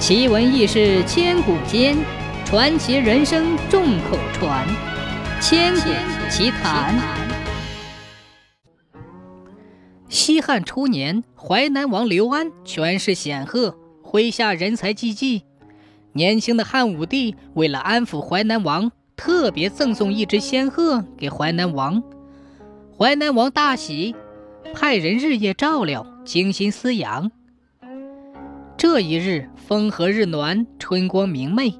奇闻异事千古间，传奇人生众口传。千古奇谈。西汉初年，淮南王刘安权势显赫，麾下人才济济。年轻的汉武帝为了安抚淮南王，特别赠送一只仙鹤给淮南王。淮南王大喜，派人日夜照料，精心饲养。这一日，风和日暖，春光明媚。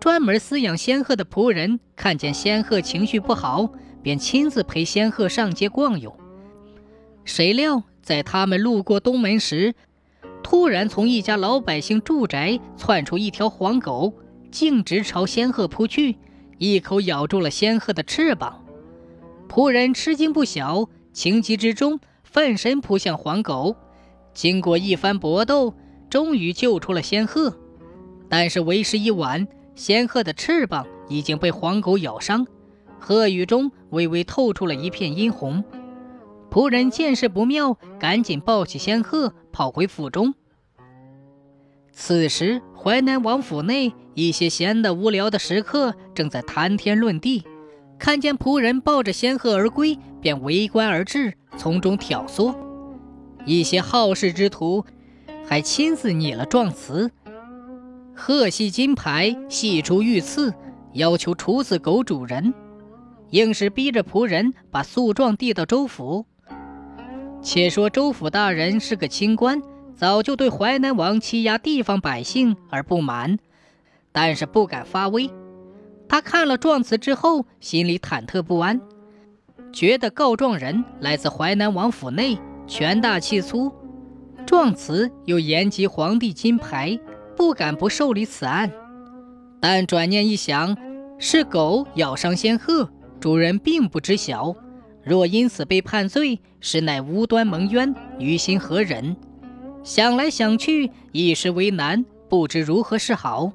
专门饲养仙鹤的仆人看见仙鹤情绪不好，便亲自陪仙鹤上街逛游。谁料，在他们路过东门时，突然从一家老百姓住宅窜出一条黄狗，径直朝仙鹤扑去，一口咬住了仙鹤的翅膀。仆人吃惊不小，情急之中奋身扑向黄狗。经过一番搏斗，终于救出了仙鹤，但是为时已晚，仙鹤的翅膀已经被黄狗咬伤，鹤羽中微微透出了一片殷红。仆人见势不妙，赶紧抱起仙鹤跑回府中。此时，淮南王府内一些闲得无聊的食客正在谈天论地，看见仆人抱着仙鹤而归，便围观而至，从中挑唆。一些好事之徒。还亲自拟了状词，贺系金牌，系出御赐，要求处死狗主人，硬是逼着仆人把诉状递到州府。且说州府大人是个清官，早就对淮南王欺压地方百姓而不满，但是不敢发威。他看了状词之后，心里忐忑不安，觉得告状人来自淮南王府内，权大气粗。状词又言及皇帝金牌，不敢不受理此案。但转念一想，是狗咬伤仙鹤，主人并不知晓。若因此被判罪，实乃无端蒙冤，于心何忍？想来想去，一时为难，不知如何是好。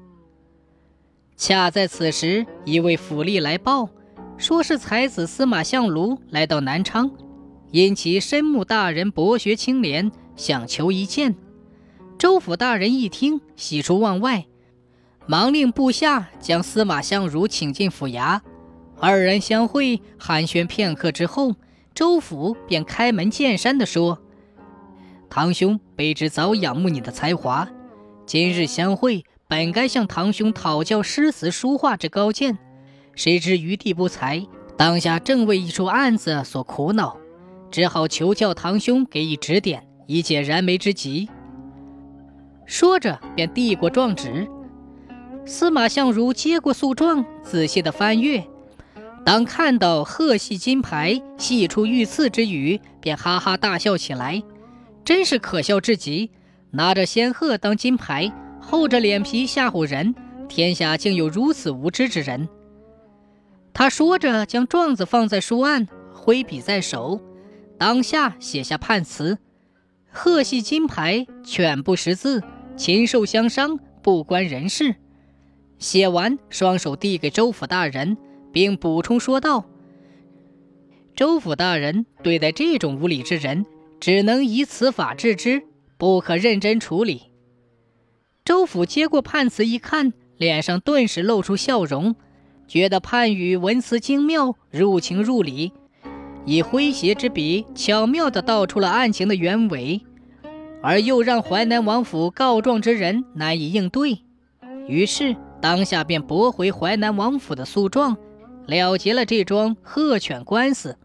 恰在此时，一位府吏来报，说是才子司马相如来到南昌，因其深慕大人博学清廉。想求一见，州府大人一听，喜出望外，忙令部下将司马相如请进府衙。二人相会，寒暄片刻之后，周府便开门见山地说：“堂兄，卑职早仰慕你的才华，今日相会，本该向堂兄讨教诗词书画之高见，谁知余地不才，当下正为一出案子所苦恼，只好求教堂兄给予指点。”以解燃眉之急。说着，便递过状纸。司马相如接过诉状，仔细的翻阅。当看到“鹤系金牌，系出御赐”之语，便哈哈大笑起来，真是可笑至极。拿着仙鹤当金牌，厚着脸皮吓唬人，天下竟有如此无知之人。他说着，将状子放在书案，挥笔在手，当下写下判词。贺系金牌，犬不识字，禽兽相伤，不关人事。写完，双手递给州府大人，并补充说道：“州府大人对待这种无礼之人，只能以此法治之，不可认真处理。”州府接过判词一看，脸上顿时露出笑容，觉得判语文辞精妙，入情入理。以诙谐之笔，巧妙地道出了案情的原委，而又让淮南王府告状之人难以应对，于是当下便驳回淮南王府的诉状，了结了这桩鹤犬官司。